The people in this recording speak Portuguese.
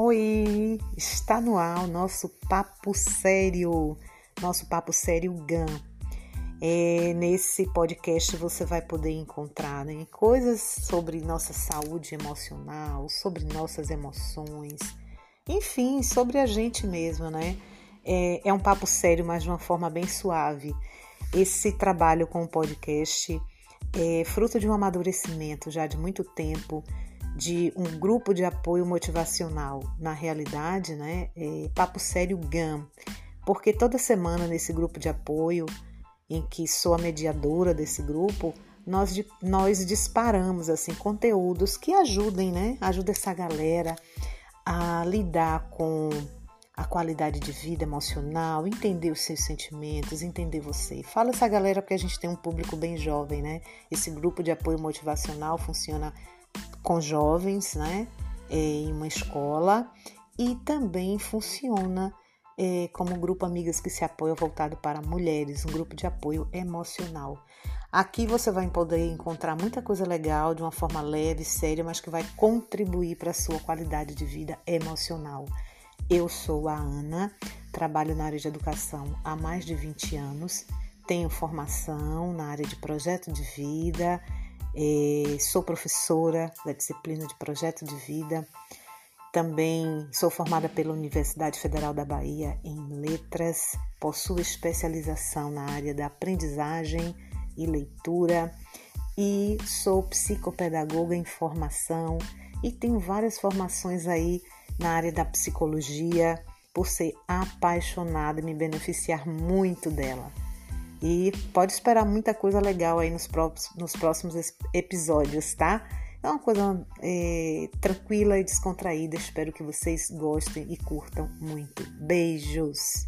Oi, está no ar o nosso papo sério, nosso papo sério GAN. É, nesse podcast você vai poder encontrar né, coisas sobre nossa saúde emocional, sobre nossas emoções, enfim, sobre a gente mesmo, né? É, é um papo sério, mas de uma forma bem suave. Esse trabalho com o podcast é fruto de um amadurecimento já de muito tempo de um grupo de apoio motivacional. Na realidade, né, é Papo Sério GAM, porque toda semana nesse grupo de apoio, em que sou a mediadora desse grupo, nós, nós disparamos assim conteúdos que ajudem, né? Ajuda essa galera a lidar com a qualidade de vida emocional, entender os seus sentimentos, entender você. Fala essa galera porque a gente tem um público bem jovem, né? Esse grupo de apoio motivacional funciona com jovens, né, é, em uma escola e também funciona é, como grupo Amigas que se apoia voltado para mulheres, um grupo de apoio emocional. Aqui você vai poder encontrar muita coisa legal de uma forma leve, séria, mas que vai contribuir para a sua qualidade de vida emocional. Eu sou a Ana, trabalho na área de educação há mais de 20 anos, tenho formação na área de projeto de vida, sou professora da disciplina de projeto de vida. Também sou formada pela Universidade Federal da Bahia em letras, possuo especialização na área da aprendizagem e leitura e sou psicopedagoga em formação e tenho várias formações aí na área da psicologia por ser apaixonada e me beneficiar muito dela. E pode esperar muita coisa legal aí nos, próximos, nos próximos episódios, tá? É uma coisa é, tranquila e descontraída. Espero que vocês gostem e curtam muito. Beijos!